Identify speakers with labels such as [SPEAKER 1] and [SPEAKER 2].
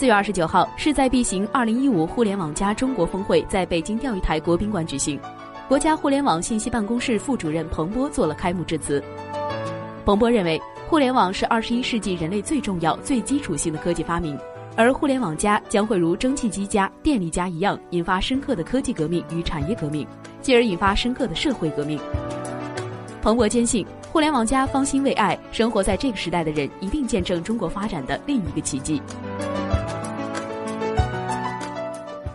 [SPEAKER 1] 四月二十九号势在必行二零一五互联网加中国峰会在北京钓鱼台国宾馆举行。国家互联网信息办公室副主任彭波做了开幕致辞。彭波认为互联网是二十一世纪人类最重要最基础性的科技发明而互联网加将会如蒸汽机加电力加一样引发深刻的科技革命与产业革命继而引发深刻的社会革命。彭博坚信互联网加方兴未艾生活在这个时代的人一定见证中国发展的另一个奇迹。